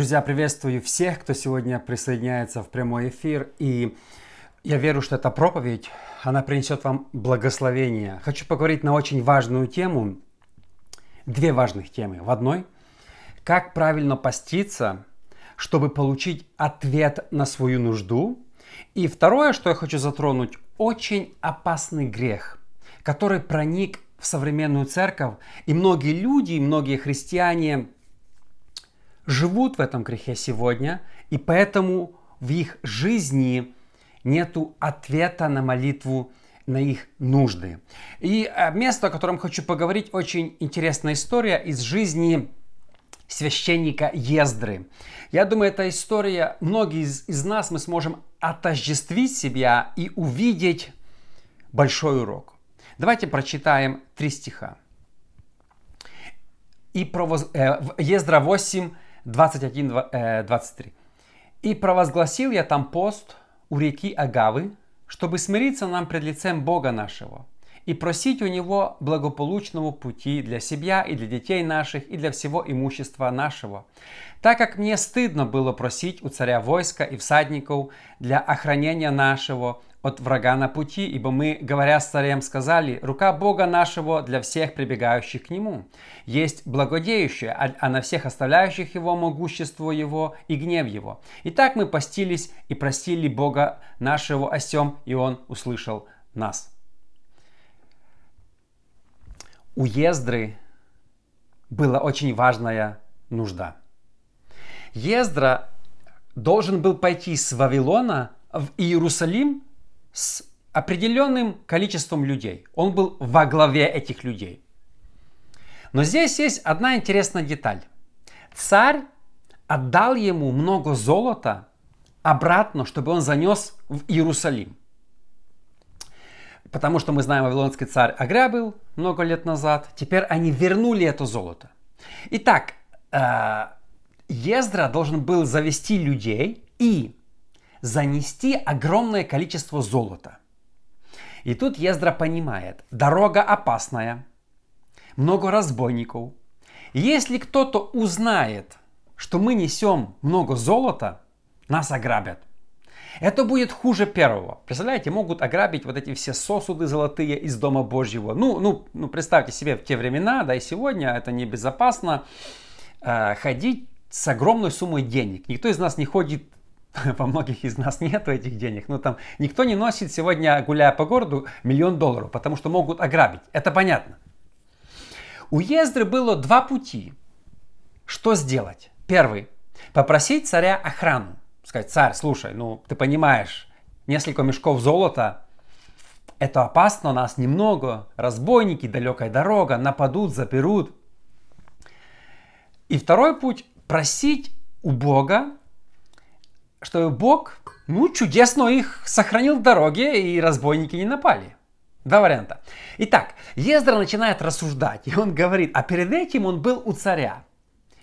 Друзья, приветствую всех, кто сегодня присоединяется в прямой эфир. И я верю, что эта проповедь, она принесет вам благословение. Хочу поговорить на очень важную тему, две важных темы в одной. Как правильно поститься, чтобы получить ответ на свою нужду. И второе, что я хочу затронуть, очень опасный грех, который проник в современную церковь. И многие люди, и многие христиане – живут в этом грехе сегодня, и поэтому в их жизни нет ответа на молитву на их нужды. И э, место, о котором хочу поговорить, очень интересная история из жизни священника Ездры. Я думаю, эта история, многие из, из нас мы сможем отождествить себя и увидеть большой урок. Давайте прочитаем три стиха. И провоз... э, Ездра 8, 21-23. Э, «И провозгласил я там пост у реки Агавы, чтобы смириться нам пред лицем Бога нашего, и просить у Него благополучного пути для себя и для детей наших, и для всего имущества нашего. Так как мне стыдно было просить у царя войска и всадников для охранения нашего, от врага на пути, ибо мы, говоря с сказали, рука Бога нашего для всех прибегающих к Нему. Есть благодеющее, а, а на всех оставляющих Его могущество Его и гнев Его. Итак, мы постились и простили Бога нашего осем, и Он услышал нас. У Ездры была очень важная нужда. Ездра должен был пойти с Вавилона в Иерусалим с определенным количеством людей. Он был во главе этих людей. Но здесь есть одна интересная деталь. Царь отдал ему много золота обратно, чтобы он занес в Иерусалим. Потому что мы знаем, вавилонский царь ограбил много лет назад. Теперь они вернули это золото. Итак, э, Ездра должен был завести людей и занести огромное количество золота. И тут Ездра понимает, дорога опасная, много разбойников. Если кто-то узнает, что мы несем много золота, нас ограбят. Это будет хуже первого. Представляете, могут ограбить вот эти все сосуды золотые из Дома Божьего. Ну, ну, ну представьте себе в те времена, да и сегодня это небезопасно э, ходить с огромной суммой денег. Никто из нас не ходит во многих из нас нет этих денег. Ну там никто не носит сегодня, гуляя по городу, миллион долларов, потому что могут ограбить. Это понятно. У Ездры было два пути. Что сделать? Первый. Попросить царя охрану. Сказать, царь, слушай, ну ты понимаешь, несколько мешков золота, это опасно, нас немного, разбойники, далекая дорога, нападут, заперут. И второй путь – просить у Бога что Бог, ну, чудесно их сохранил в дороге, и разбойники не напали. Два варианта. Итак, Ездра начинает рассуждать, и он говорит, а перед этим он был у царя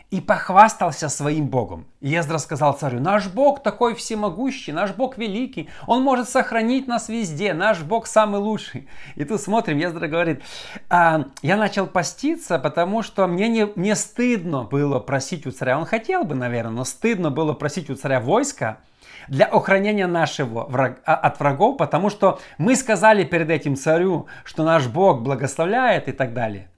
и похвастался своим Богом. Ездра сказал царю, наш Бог такой всемогущий, наш Бог великий, Он может сохранить нас везде, наш Бог самый лучший. И тут смотрим, Ездра говорит, а, я начал поститься, потому что мне не, не стыдно было просить у царя, он хотел бы, наверное, но стыдно было просить у царя войска, для охранения нашего враг, а, от врагов, потому что мы сказали перед этим царю, что наш Бог благословляет и так далее.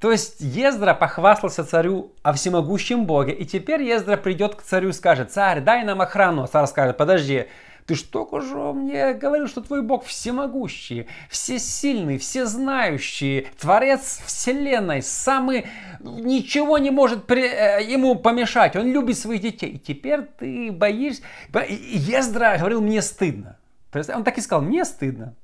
То есть Ездра похвастался царю о всемогущем Боге, и теперь Ездра придет к царю и скажет, царь, дай нам охрану. Царь скажет, подожди, ты что же мне говорил, что твой Бог всемогущий, всесильный, всезнающий, Творец Вселенной, самый, ничего не может при, э, ему помешать, он любит своих детей. И теперь ты боишься. Ездра говорил, мне стыдно. Он так и сказал, мне стыдно.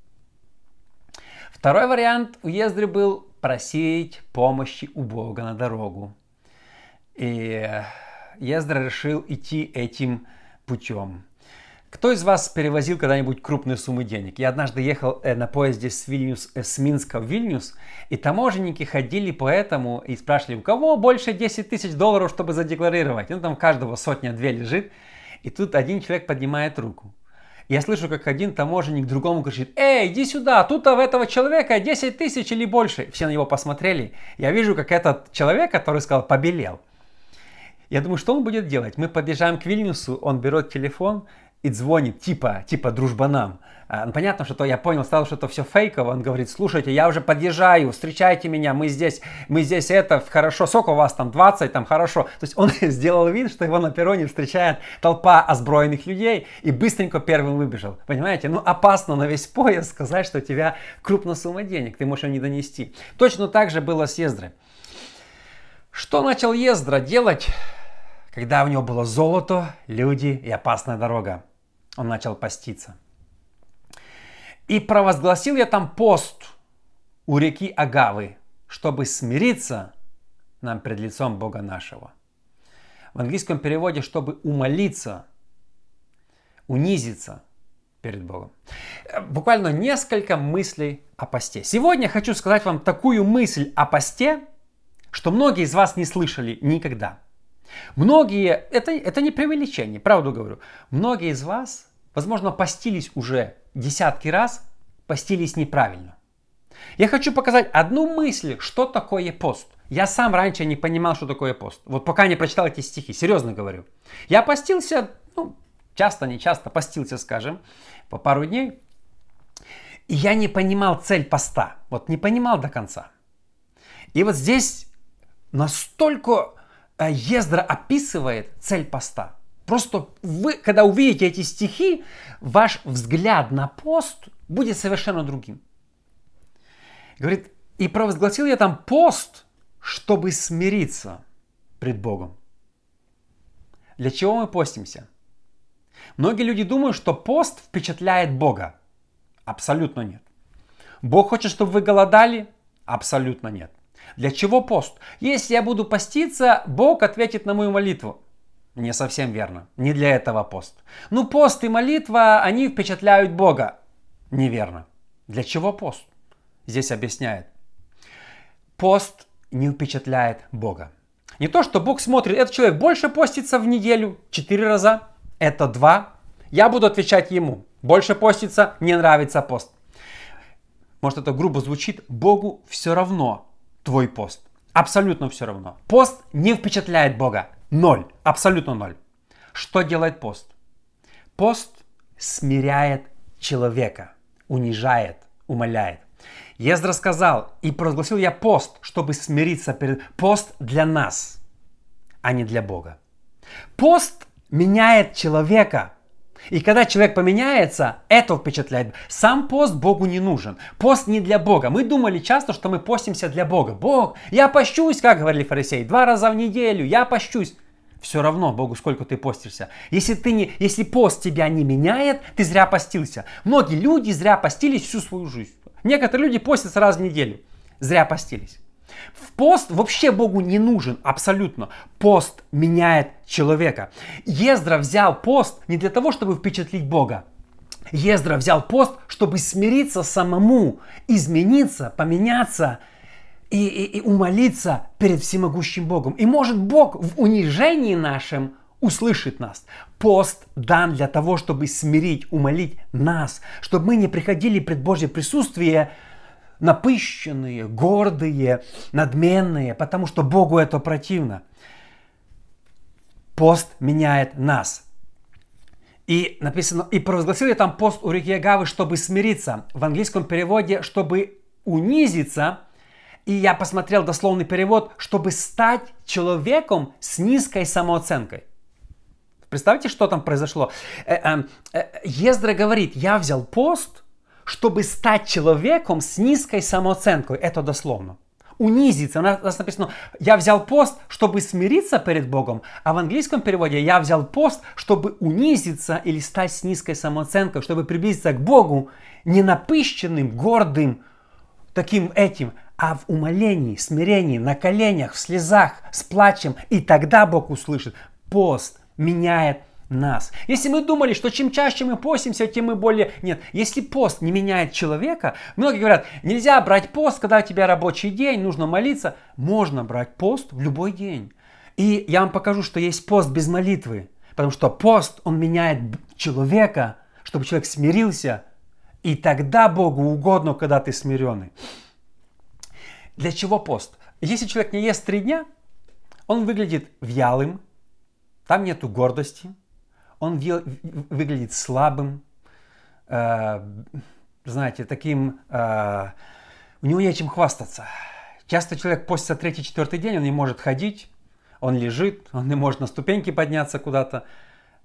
Второй вариант у Ездры был просить помощи у Бога на дорогу. И Ездра решил идти этим путем. Кто из вас перевозил когда-нибудь крупные суммы денег? Я однажды ехал э, на поезде с, Вильнюс, э, с Минска в Вильнюс, и таможенники ходили по этому и спрашивали, у кого больше 10 тысяч долларов, чтобы задекларировать? Ну, там каждого сотня-две лежит. И тут один человек поднимает руку. Я слышу, как один таможенник другому кричит, «Эй, иди сюда, тут в этого человека 10 тысяч или больше». Все на него посмотрели. Я вижу, как этот человек, который сказал, побелел. Я думаю, что он будет делать? Мы подъезжаем к Вильнюсу, он берет телефон и звонит, типа, типа дружбанам. А, ну, понятно, что то я понял, стало, что это все фейково. Он говорит, слушайте, я уже подъезжаю, встречайте меня, мы здесь, мы здесь это, хорошо, сколько у вас там, 20, там, хорошо. То есть он сделал вид, что его на перроне встречает толпа озброенных людей и быстренько первым выбежал. Понимаете? Ну, опасно на весь поезд сказать, что у тебя крупная сумма денег, ты можешь ее не донести. Точно так же было с Ездрой. Что начал Ездра делать, когда у него было золото, люди и опасная дорога? Он начал поститься. И провозгласил я там пост у реки Агавы, чтобы смириться нам пред лицом Бога нашего. В английском переводе, чтобы умолиться, унизиться перед Богом. Буквально несколько мыслей о посте. Сегодня хочу сказать вам такую мысль о посте, что многие из вас не слышали никогда. Многие, это, это не преувеличение, правду говорю, многие из вас возможно, постились уже десятки раз, постились неправильно. Я хочу показать одну мысль, что такое пост. Я сам раньше не понимал, что такое пост. Вот пока не прочитал эти стихи, серьезно говорю. Я постился, ну, часто, не часто, постился, скажем, по пару дней. И я не понимал цель поста. Вот не понимал до конца. И вот здесь настолько Ездра описывает цель поста. Просто вы, когда увидите эти стихи, ваш взгляд на пост будет совершенно другим. Говорит, и провозгласил я там пост, чтобы смириться пред Богом. Для чего мы постимся? Многие люди думают, что пост впечатляет Бога. Абсолютно нет. Бог хочет, чтобы вы голодали? Абсолютно нет. Для чего пост? Если я буду поститься, Бог ответит на мою молитву. Не совсем верно. Не для этого пост. Ну, пост и молитва, они впечатляют Бога. Неверно. Для чего пост? Здесь объясняет. Пост не впечатляет Бога. Не то, что Бог смотрит, этот человек больше постится в неделю, четыре раза, это два. Я буду отвечать ему. Больше постится, не нравится пост. Может это грубо звучит, Богу все равно твой пост. Абсолютно все равно. Пост не впечатляет Бога. Ноль. Абсолютно ноль. Что делает пост? Пост смиряет человека, унижает, умоляет. Ездра сказал, и провозгласил я пост, чтобы смириться перед... Пост для нас, а не для Бога. Пост меняет человека. И когда человек поменяется, это впечатляет. Сам пост Богу не нужен. Пост не для Бога. Мы думали часто, что мы постимся для Бога. Бог, я пощусь, как говорили фарисеи, два раза в неделю, я пощусь. Все равно Богу, сколько ты постишься. Если, ты не, если пост тебя не меняет, ты зря постился. Многие люди зря постились всю свою жизнь. Некоторые люди постятся раз в неделю. Зря постились. В пост вообще Богу не нужен, абсолютно. Пост меняет человека. Ездра взял пост не для того, чтобы впечатлить Бога. Ездра взял пост, чтобы смириться самому, измениться, поменяться и, и, и умолиться перед всемогущим Богом. И может Бог в унижении нашем услышит нас. Пост дан для того, чтобы смирить, умолить нас, чтобы мы не приходили пред Божье присутствие напыщенные, гордые, надменные, потому что Богу это противно. Пост меняет нас. И написано, и провозгласил я там пост у реки Агавы, чтобы смириться. В английском переводе, чтобы унизиться. И я посмотрел дословный перевод, чтобы стать человеком с низкой самооценкой. Представьте, что там произошло. Э, э, э, Ездра говорит, я взял пост, чтобы стать человеком с низкой самооценкой. Это дословно. Унизиться. У нас написано, я взял пост, чтобы смириться перед Богом. А в английском переводе я взял пост, чтобы унизиться или стать с низкой самооценкой, чтобы приблизиться к Богу не напыщенным, гордым, таким этим, а в умолении, смирении, на коленях, в слезах, с плачем. И тогда Бог услышит. Пост меняет нас. Если мы думали, что чем чаще мы постимся, тем мы более... Нет, если пост не меняет человека, многие говорят, нельзя брать пост, когда у тебя рабочий день, нужно молиться. Можно брать пост в любой день. И я вам покажу, что есть пост без молитвы. Потому что пост, он меняет человека, чтобы человек смирился. И тогда Богу угодно, когда ты смиренный. Для чего пост? Если человек не ест три дня, он выглядит вялым, там нету гордости, он выглядит слабым, э, знаете, таким, э, у него нечем хвастаться. Часто человек постится третий-четвертый день, он не может ходить, он лежит, он не может на ступеньки подняться куда-то.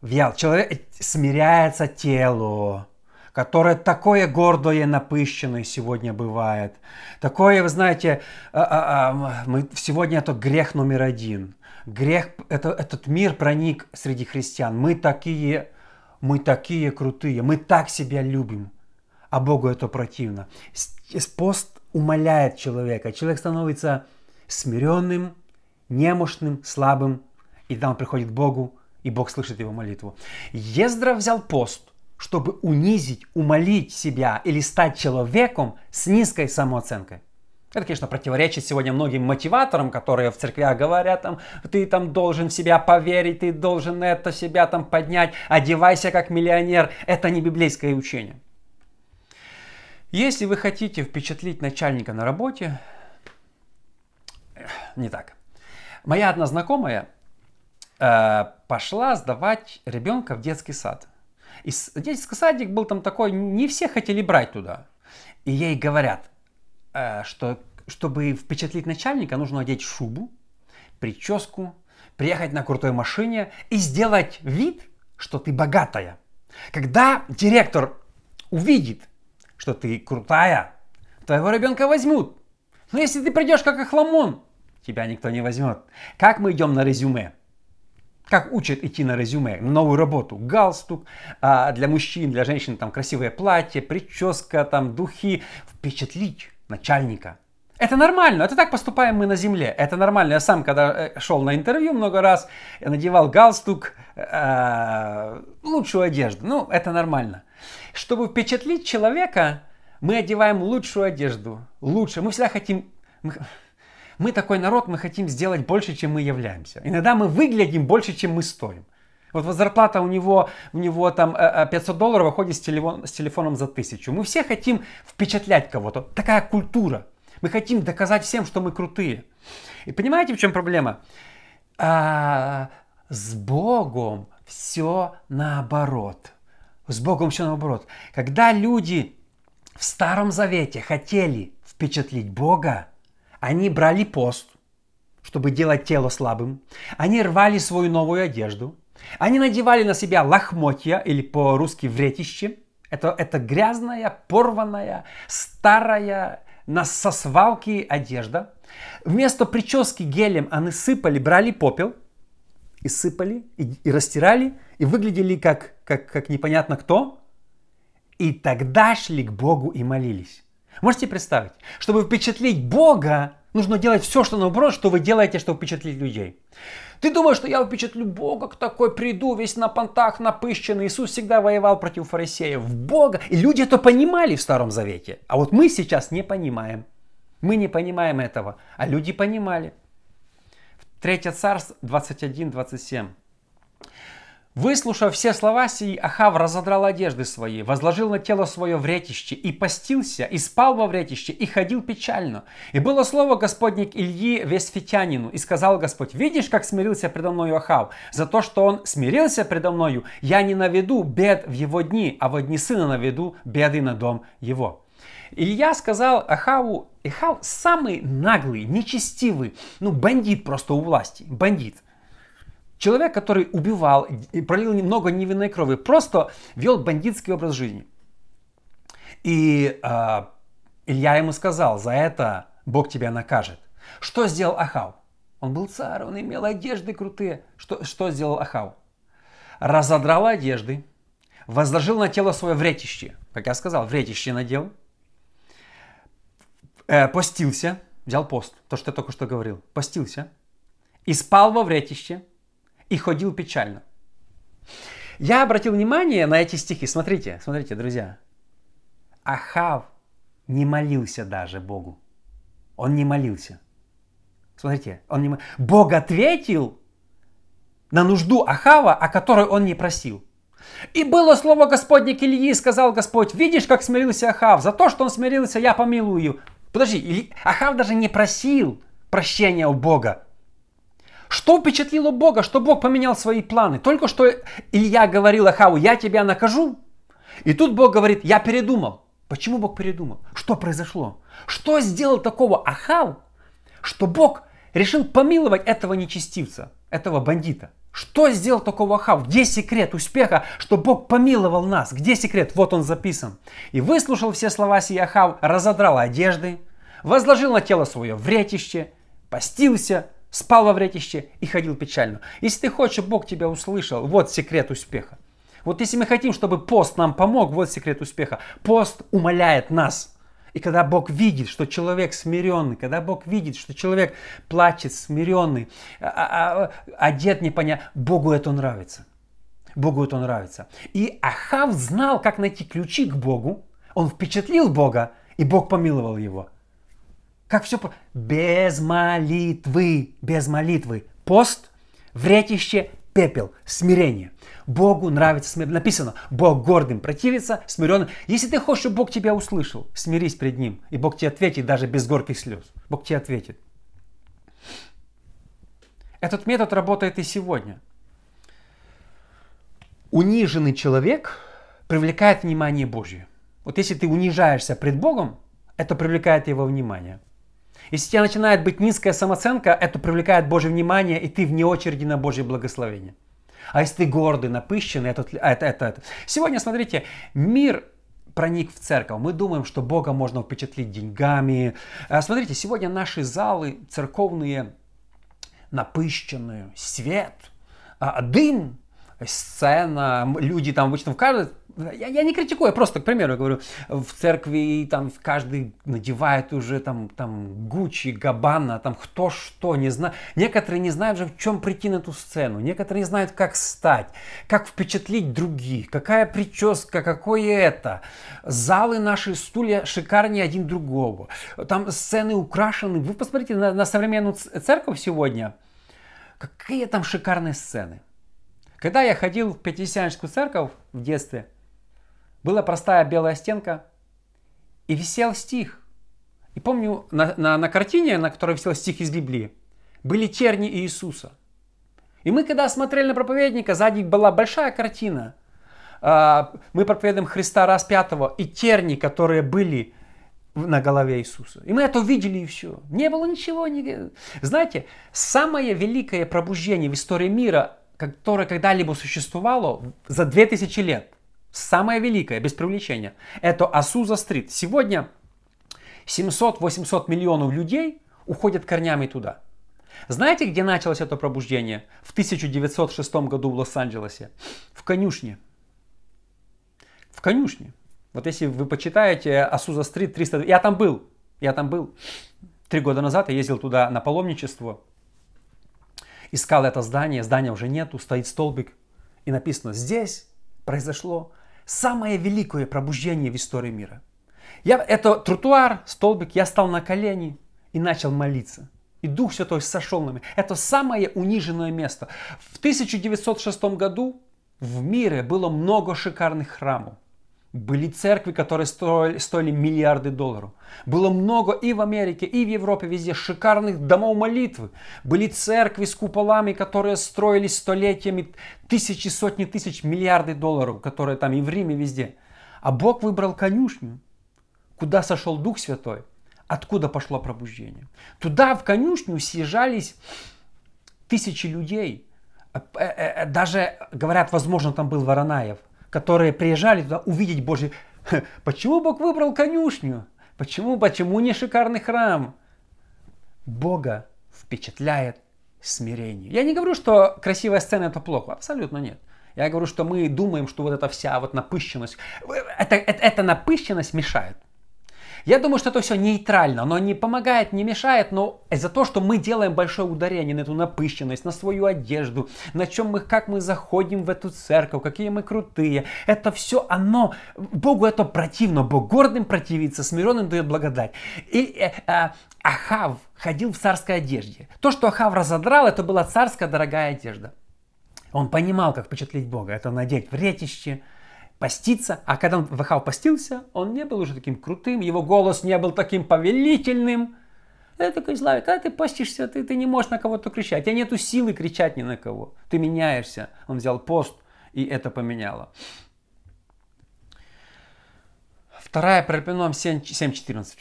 Вял. Человек смиряется телу, которое такое гордое, напыщенное сегодня бывает. Такое, вы знаете, а, а, а, мы, сегодня это грех номер один. Грех, это, этот мир проник среди христиан. Мы такие, мы такие крутые, мы так себя любим, а Богу это противно. Пост умоляет человека. Человек становится смиренным, немощным, слабым, и там приходит к Богу, и Бог слышит его молитву. Ездра взял пост, чтобы унизить, умолить себя или стать человеком с низкой самооценкой. Это, конечно, противоречит сегодня многим мотиваторам, которые в церквях говорят, там, ты там должен в себя поверить, ты должен это себя там поднять, одевайся как миллионер. Это не библейское учение. Если вы хотите впечатлить начальника на работе, не так. Моя одна знакомая э, пошла сдавать ребенка в детский сад. И детский садик был там такой, не все хотели брать туда. И ей говорят, э, что чтобы впечатлить начальника, нужно одеть шубу, прическу, приехать на крутой машине и сделать вид, что ты богатая. Когда директор увидит, что ты крутая, твоего ребенка возьмут. Но если ты придешь как охламон, тебя никто не возьмет. Как мы идем на резюме? Как учат идти на резюме, на новую работу? Галстук, а для мужчин, для женщин там красивое платье, прическа, там духи. Впечатлить начальника. Это нормально, это так поступаем мы на земле. Это нормально. Я сам, когда э, шел на интервью много раз, надевал галстук, э, лучшую одежду. Ну, это нормально. Чтобы впечатлить человека, мы одеваем лучшую одежду. Лучше. Мы всегда хотим... Мы такой народ, мы хотим сделать больше, чем мы являемся. Иногда мы выглядим больше, чем мы стоим. Вот зарплата у него, у него там 500 э, э, долларов, выходит с, телефон, с телефоном за тысячу. Мы все хотим впечатлять кого-то. Такая культура. Мы хотим доказать всем, что мы крутые. И понимаете, в чем проблема? А, с Богом все наоборот. С Богом все наоборот. Когда люди в Старом Завете хотели впечатлить Бога, они брали пост, чтобы делать тело слабым. Они рвали свою новую одежду. Они надевали на себя лохмотья, или по-русски вретище. Это, это грязная, порванная, старая, на, со одежда. Вместо прически гелем они сыпали, брали попел и сыпали, и, и растирали, и выглядели как, как, как непонятно кто. И тогда шли к Богу и молились. Можете представить? Чтобы впечатлить Бога, нужно делать все, что наоборот, что вы делаете, чтобы впечатлить людей. Ты думаешь, что я впечатлю Бога, к такой приду, весь на понтах, напыщенный. Иисус всегда воевал против фарисеев. Бога. И люди это понимали в Старом Завете. А вот мы сейчас не понимаем. Мы не понимаем этого. А люди понимали. Третье царство 21-27. Выслушав все слова сии, Ахав разодрал одежды свои, возложил на тело свое вретище, и постился, и спал во вретище, и ходил печально. И было слово Господне к Ильи Весфитянину, и сказал Господь, видишь, как смирился предо мною Ахав? За то, что он смирился предо мною, я не наведу бед в его дни, а во дни сына наведу беды на дом его. Илья сказал Ахаву, Ахав самый наглый, нечестивый, ну бандит просто у власти, бандит. Человек, который убивал и пролил много невинной крови, просто вел бандитский образ жизни. И э, Илья ему сказал, за это Бог тебя накажет. Что сделал Ахав? Он был царь, он имел одежды крутые. Что, что сделал Ахав? Разодрал одежды, возложил на тело свое вретище. Как я сказал, вретище надел. Э, постился, взял пост, то, что я только что говорил. Постился. И спал во вретище и ходил печально. Я обратил внимание на эти стихи. Смотрите, смотрите, друзья. Ахав не молился даже Богу. Он не молился. Смотрите, он не... Бог ответил на нужду Ахава, о которой он не просил. И было слово Господне к Ильи, сказал Господь, видишь, как смирился Ахав, за то, что он смирился, я помилую. Подожди, Ахав даже не просил прощения у Бога. Что впечатлило Бога, что Бог поменял свои планы? Только что Илья говорил Ахаву, я тебя накажу. И тут Бог говорит, я передумал. Почему Бог передумал? Что произошло? Что сделал такого Ахав, что Бог решил помиловать этого нечестивца, этого бандита? Что сделал такого Ахав? Где секрет успеха, что Бог помиловал нас? Где секрет? Вот он записан. И выслушал все слова сии Ахав, разодрал одежды, возложил на тело свое вретище, постился, спал во вретище и ходил печально. Если ты хочешь, Бог тебя услышал, вот секрет успеха. Вот если мы хотим, чтобы пост нам помог, вот секрет успеха. Пост умоляет нас. И когда Бог видит, что человек смиренный, когда Бог видит, что человек плачет, смиренный, а, а, а, одет непонятно, Богу это нравится. Богу это нравится. И Ахав знал, как найти ключи к Богу. Он впечатлил Бога, и Бог помиловал его. Как все без молитвы, без молитвы. Пост, вретище, пепел, смирение. Богу нравится смирение. Написано, Бог гордым противится, смиренным. Если ты хочешь, чтобы Бог тебя услышал, смирись пред Ним, и Бог тебе ответит даже без горьких слез. Бог тебе ответит. Этот метод работает и сегодня. Униженный человек привлекает внимание Божье. Вот если ты унижаешься пред Богом, это привлекает его внимание. Если у тебя начинает быть низкая самооценка, это привлекает Божье внимание, и ты вне очереди на Божье благословение. А если ты гордый, напыщенный, это, это, это, это. Сегодня, смотрите, мир проник в церковь. Мы думаем, что Бога можно впечатлить деньгами. А смотрите, сегодня наши залы церковные напыщенные, свет, а, дым, сцена, люди там обычно в каждой я, я не критикую, я просто, к примеру, говорю, в церкви там каждый надевает уже там, там Гуччи, Габана, там кто что, не знаю. Некоторые не знают же, в чем прийти на эту сцену. Некоторые не знают, как стать, как впечатлить других, какая прическа, какое это. Залы наши, стулья шикарнее один другого. Там сцены украшены. Вы посмотрите на, на современную церковь сегодня. Какие там шикарные сцены. Когда я ходил в Пятидесятническую церковь в детстве, была простая белая стенка, и висел стих. И помню, на, на, на картине, на которой висел стих из Библии, были терни Иисуса. И мы, когда смотрели на проповедника, сзади была большая картина. А, мы проповедуем Христа распятого и терни, которые были на голове Иисуса. И мы это увидели и все. Не было ничего. Не... Знаете, самое великое пробуждение в истории мира, которое когда-либо существовало за 2000 лет, самое великое, без привлечения, это Асуза-стрит. Сегодня 700-800 миллионов людей уходят корнями туда. Знаете, где началось это пробуждение? В 1906 году в Лос-Анджелесе. В конюшне. В конюшне. Вот если вы почитаете Асуза-стрит 300... Я там был. Я там был. Три года назад я ездил туда на паломничество. Искал это здание. Здания уже нету. Стоит столбик. И написано, здесь произошло самое великое пробуждение в истории мира. Я, это тротуар, столбик, я стал на колени и начал молиться. И Дух Святой сошел на меня. Это самое униженное место. В 1906 году в мире было много шикарных храмов. Были церкви, которые стоили, стоили миллиарды долларов. Было много и в Америке, и в Европе, везде шикарных домов молитвы. Были церкви с куполами, которые строились столетиями, тысячи, сотни тысяч, миллиарды долларов, которые там и в Риме, везде. А Бог выбрал конюшню, куда сошел Дух Святой, откуда пошло пробуждение. Туда, в конюшню, съезжались тысячи людей. Э, э, э, даже, говорят, возможно, там был Воронаев – которые приезжали туда увидеть Божий. Почему Бог выбрал конюшню? Почему? Почему не шикарный храм? Бога впечатляет смирение. Я не говорю, что красивая сцена это плохо. Абсолютно нет. Я говорю, что мы думаем, что вот эта вся вот напыщенность, это, это, эта напыщенность мешает. Я думаю, что это все нейтрально, оно не помогает, не мешает, но из-за того, что мы делаем большое ударение на эту напыщенность, на свою одежду, на чем мы, как мы заходим в эту церковь, какие мы крутые, это все оно, Богу это противно, Бог гордым противится, смиренным дает благодать. И э, э, Ахав ходил в царской одежде. То, что Ахав разодрал, это была царская дорогая одежда. Он понимал, как впечатлить Бога. Это надеть вретище, поститься. А когда он Вахав постился, он не был уже таким крутым, его голос не был таким повелительным. Это такой Славик, когда ты постишься, ты, ты не можешь на кого-то кричать. У тебя нету силы кричать ни на кого. Ты меняешься. Он взял пост, и это поменяло. Вторая Паралипоменон 7.14.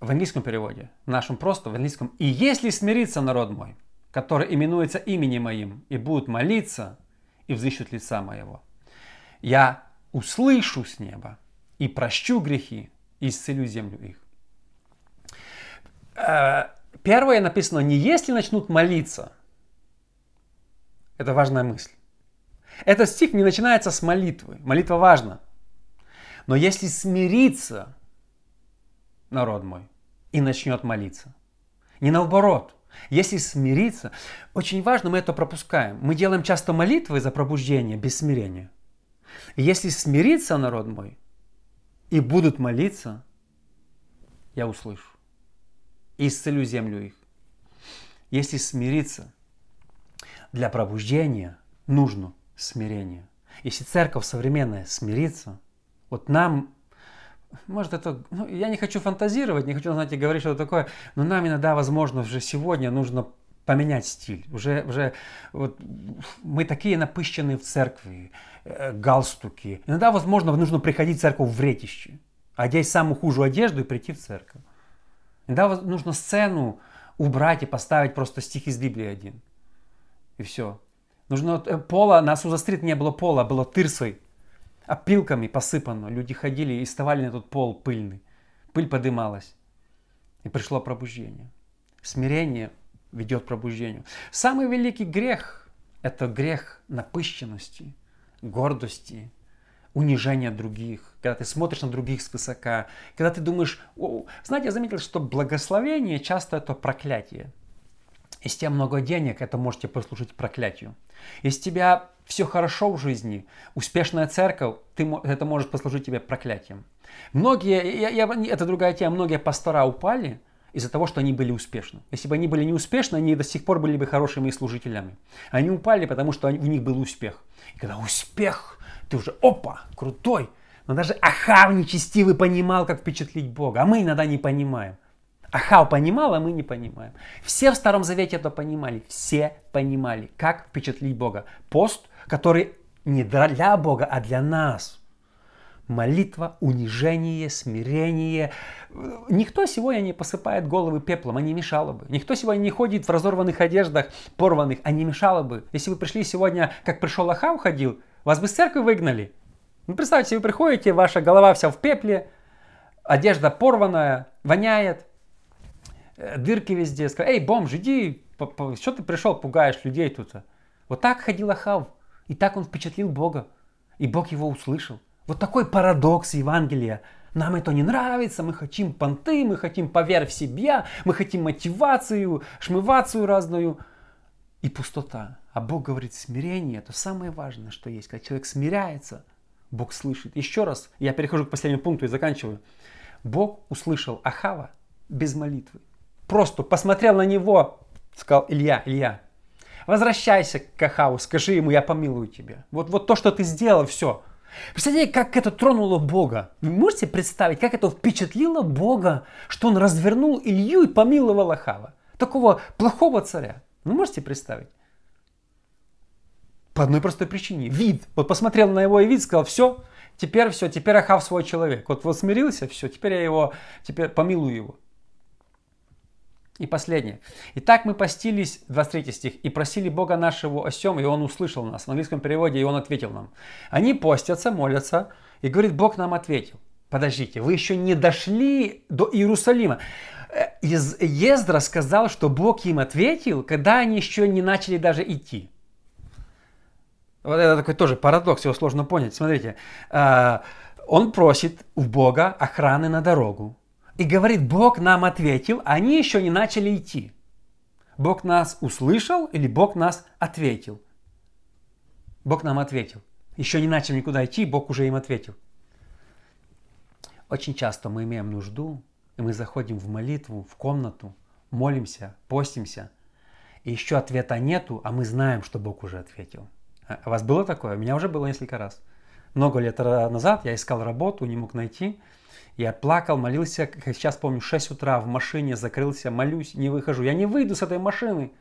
В английском переводе, в нашем просто, в английском. «И если смирится народ мой, который именуется именем моим, и будут молиться, и взыщут лица моего, я услышу с неба, и прощу грехи, и исцелю землю их». Э, первое написано не если начнут молиться. Это важная мысль. Этот стих не начинается с молитвы. Молитва важна. Но если смириться, народ мой, и начнет молиться. Не наоборот. Если смириться, очень важно, мы это пропускаем. Мы делаем часто молитвы за пробуждение без смирения. И если смириться, народ мой, и будут молиться, я услышу. И исцелю землю их. Если смириться, для пробуждения нужно смирение. Если церковь современная смирится, вот нам, может это, ну, я не хочу фантазировать, не хочу, знаете, говорить что-то такое, но нам иногда, возможно, уже сегодня нужно поменять стиль. Уже, уже вот, мы такие напыщенные в церкви, э, галстуки. Иногда, возможно, нужно приходить в церковь в ретище, одеть самую хужую одежду и прийти в церковь. Иногда нужно сцену убрать и поставить просто стих из Библии один. И все. Нужно э, пола, на Суза-стрит не было пола, а было тырсой опилками посыпано. Люди ходили и вставали на этот пол пыльный. Пыль подымалась. И пришло пробуждение. Смирение ведет к пробуждению. Самый великий грех – это грех напыщенности, гордости, унижения других. Когда ты смотришь на других свысока. Когда ты думаешь, О, знаете, я заметил, что благословение часто это проклятие. Если у тебя много денег, это можете послужить проклятию. Если у тебя все хорошо в жизни, успешная церковь, ты, это может послужить тебе проклятием. Многие, я, я, это другая тема, многие пастора упали из-за того, что они были успешны. Если бы они были неуспешны, они до сих пор были бы хорошими служителями. Они упали, потому что у них был успех. И когда успех, ты уже, опа, крутой. Но даже Ахав нечестивый понимал, как впечатлить Бога. А мы иногда не понимаем. Ахав понимал, а мы не понимаем. Все в Старом Завете это понимали. Все понимали, как впечатлить Бога. Пост, который не для Бога, а для нас. Молитва, унижение, смирение. Никто сегодня не посыпает головы пеплом, а не мешало бы. Никто сегодня не ходит в разорванных одеждах, порванных, а не мешало бы. Если вы пришли сегодня, как пришел Ахав ходил, вас бы с церкви выгнали. Ну, представьте, вы приходите, ваша голова вся в пепле, одежда порванная, воняет, Э, дырки везде. Сказал, эй, бомж, иди, что ты пришел, пугаешь людей тут? Вот так ходил Ахав. И так он впечатлил Бога. И Бог его услышал. Вот такой парадокс Евангелия. Нам это не нравится, мы хотим понты, мы хотим поверь в себя, мы хотим мотивацию, шмывацию разную. И пустота. А Бог говорит, смирение – это самое важное, что есть. Когда человек смиряется, Бог слышит. Еще раз, я перехожу к последнему пункту и заканчиваю. Бог услышал Ахава без молитвы просто посмотрел на него, сказал, Илья, Илья, возвращайся к Ахаву, скажи ему, я помилую тебя. Вот, вот то, что ты сделал, все. Представляете, как это тронуло Бога? Вы можете представить, как это впечатлило Бога, что он развернул Илью и помиловал Ахава? Такого плохого царя. Вы можете представить? По одной простой причине. Вид. Вот посмотрел на его и вид, сказал, все, теперь все, теперь Ахав свой человек. Вот, вот смирился, все, теперь я его, теперь помилую его. И последнее. Итак, мы постились, 23 стих, и просили Бога нашего о сем, и Он услышал нас. В английском переводе, и Он ответил нам. Они постятся, молятся, и говорит, Бог нам ответил. Подождите, вы еще не дошли до Иерусалима. Э, Ездра сказал, что Бог им ответил, когда они еще не начали даже идти. Вот это такой тоже парадокс, его сложно понять. Смотрите, э, он просит у Бога охраны на дорогу. И говорит, Бог нам ответил, а они еще не начали идти. Бог нас услышал или Бог нас ответил? Бог нам ответил. Еще не начали никуда идти, Бог уже им ответил. Очень часто мы имеем нужду, и мы заходим в молитву, в комнату, молимся, постимся, и еще ответа нету, а мы знаем, что Бог уже ответил. А у вас было такое? У меня уже было несколько раз. много лет назад я искал работу, не мог найти. Я плакал, молился, как сейчас помню, 6 утра в машине закрылся, молюсь, не выхожу. Я не выйду с этой машины.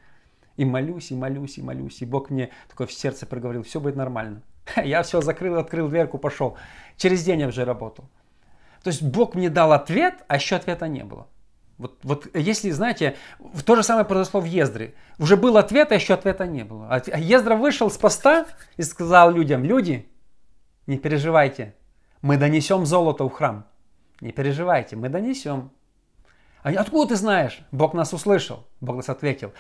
И молюсь, и молюсь, и молюсь. И Бог мне такой в сердце проговорил, все будет нормально. Я все закрыл, открыл дверку, пошел. Через день я уже работал. То есть Бог мне дал ответ, а еще ответа не было. Вот, вот если, знаете, то же самое произошло в Ездре. Уже был ответ, а еще ответа не было. А Ездра вышел с поста и сказал людям, люди, не переживайте, мы донесем золото в храм. Не переживайте, мы донесем. А откуда ты знаешь? Бог нас услышал. Бог нас ответил.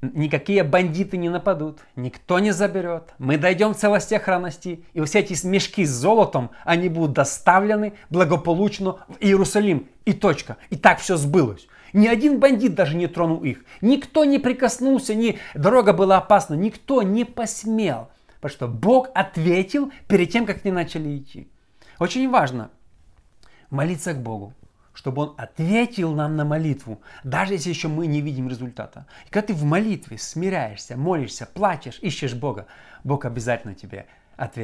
Никакие бандиты не нападут, никто не заберет. Мы дойдем в целости охранности, и все эти мешки с золотом, они будут доставлены благополучно в Иерусалим. И точка. И так все сбылось. Ни один бандит даже не тронул их. Никто не прикоснулся, ни... дорога была опасна. Никто не посмел. Потому что Бог ответил перед тем, как они начали идти. Очень важно молиться к Богу, чтобы Он ответил нам на молитву, даже если еще мы не видим результата. И когда ты в молитве смиряешься, молишься, плачешь, ищешь Бога, Бог обязательно тебе ответит.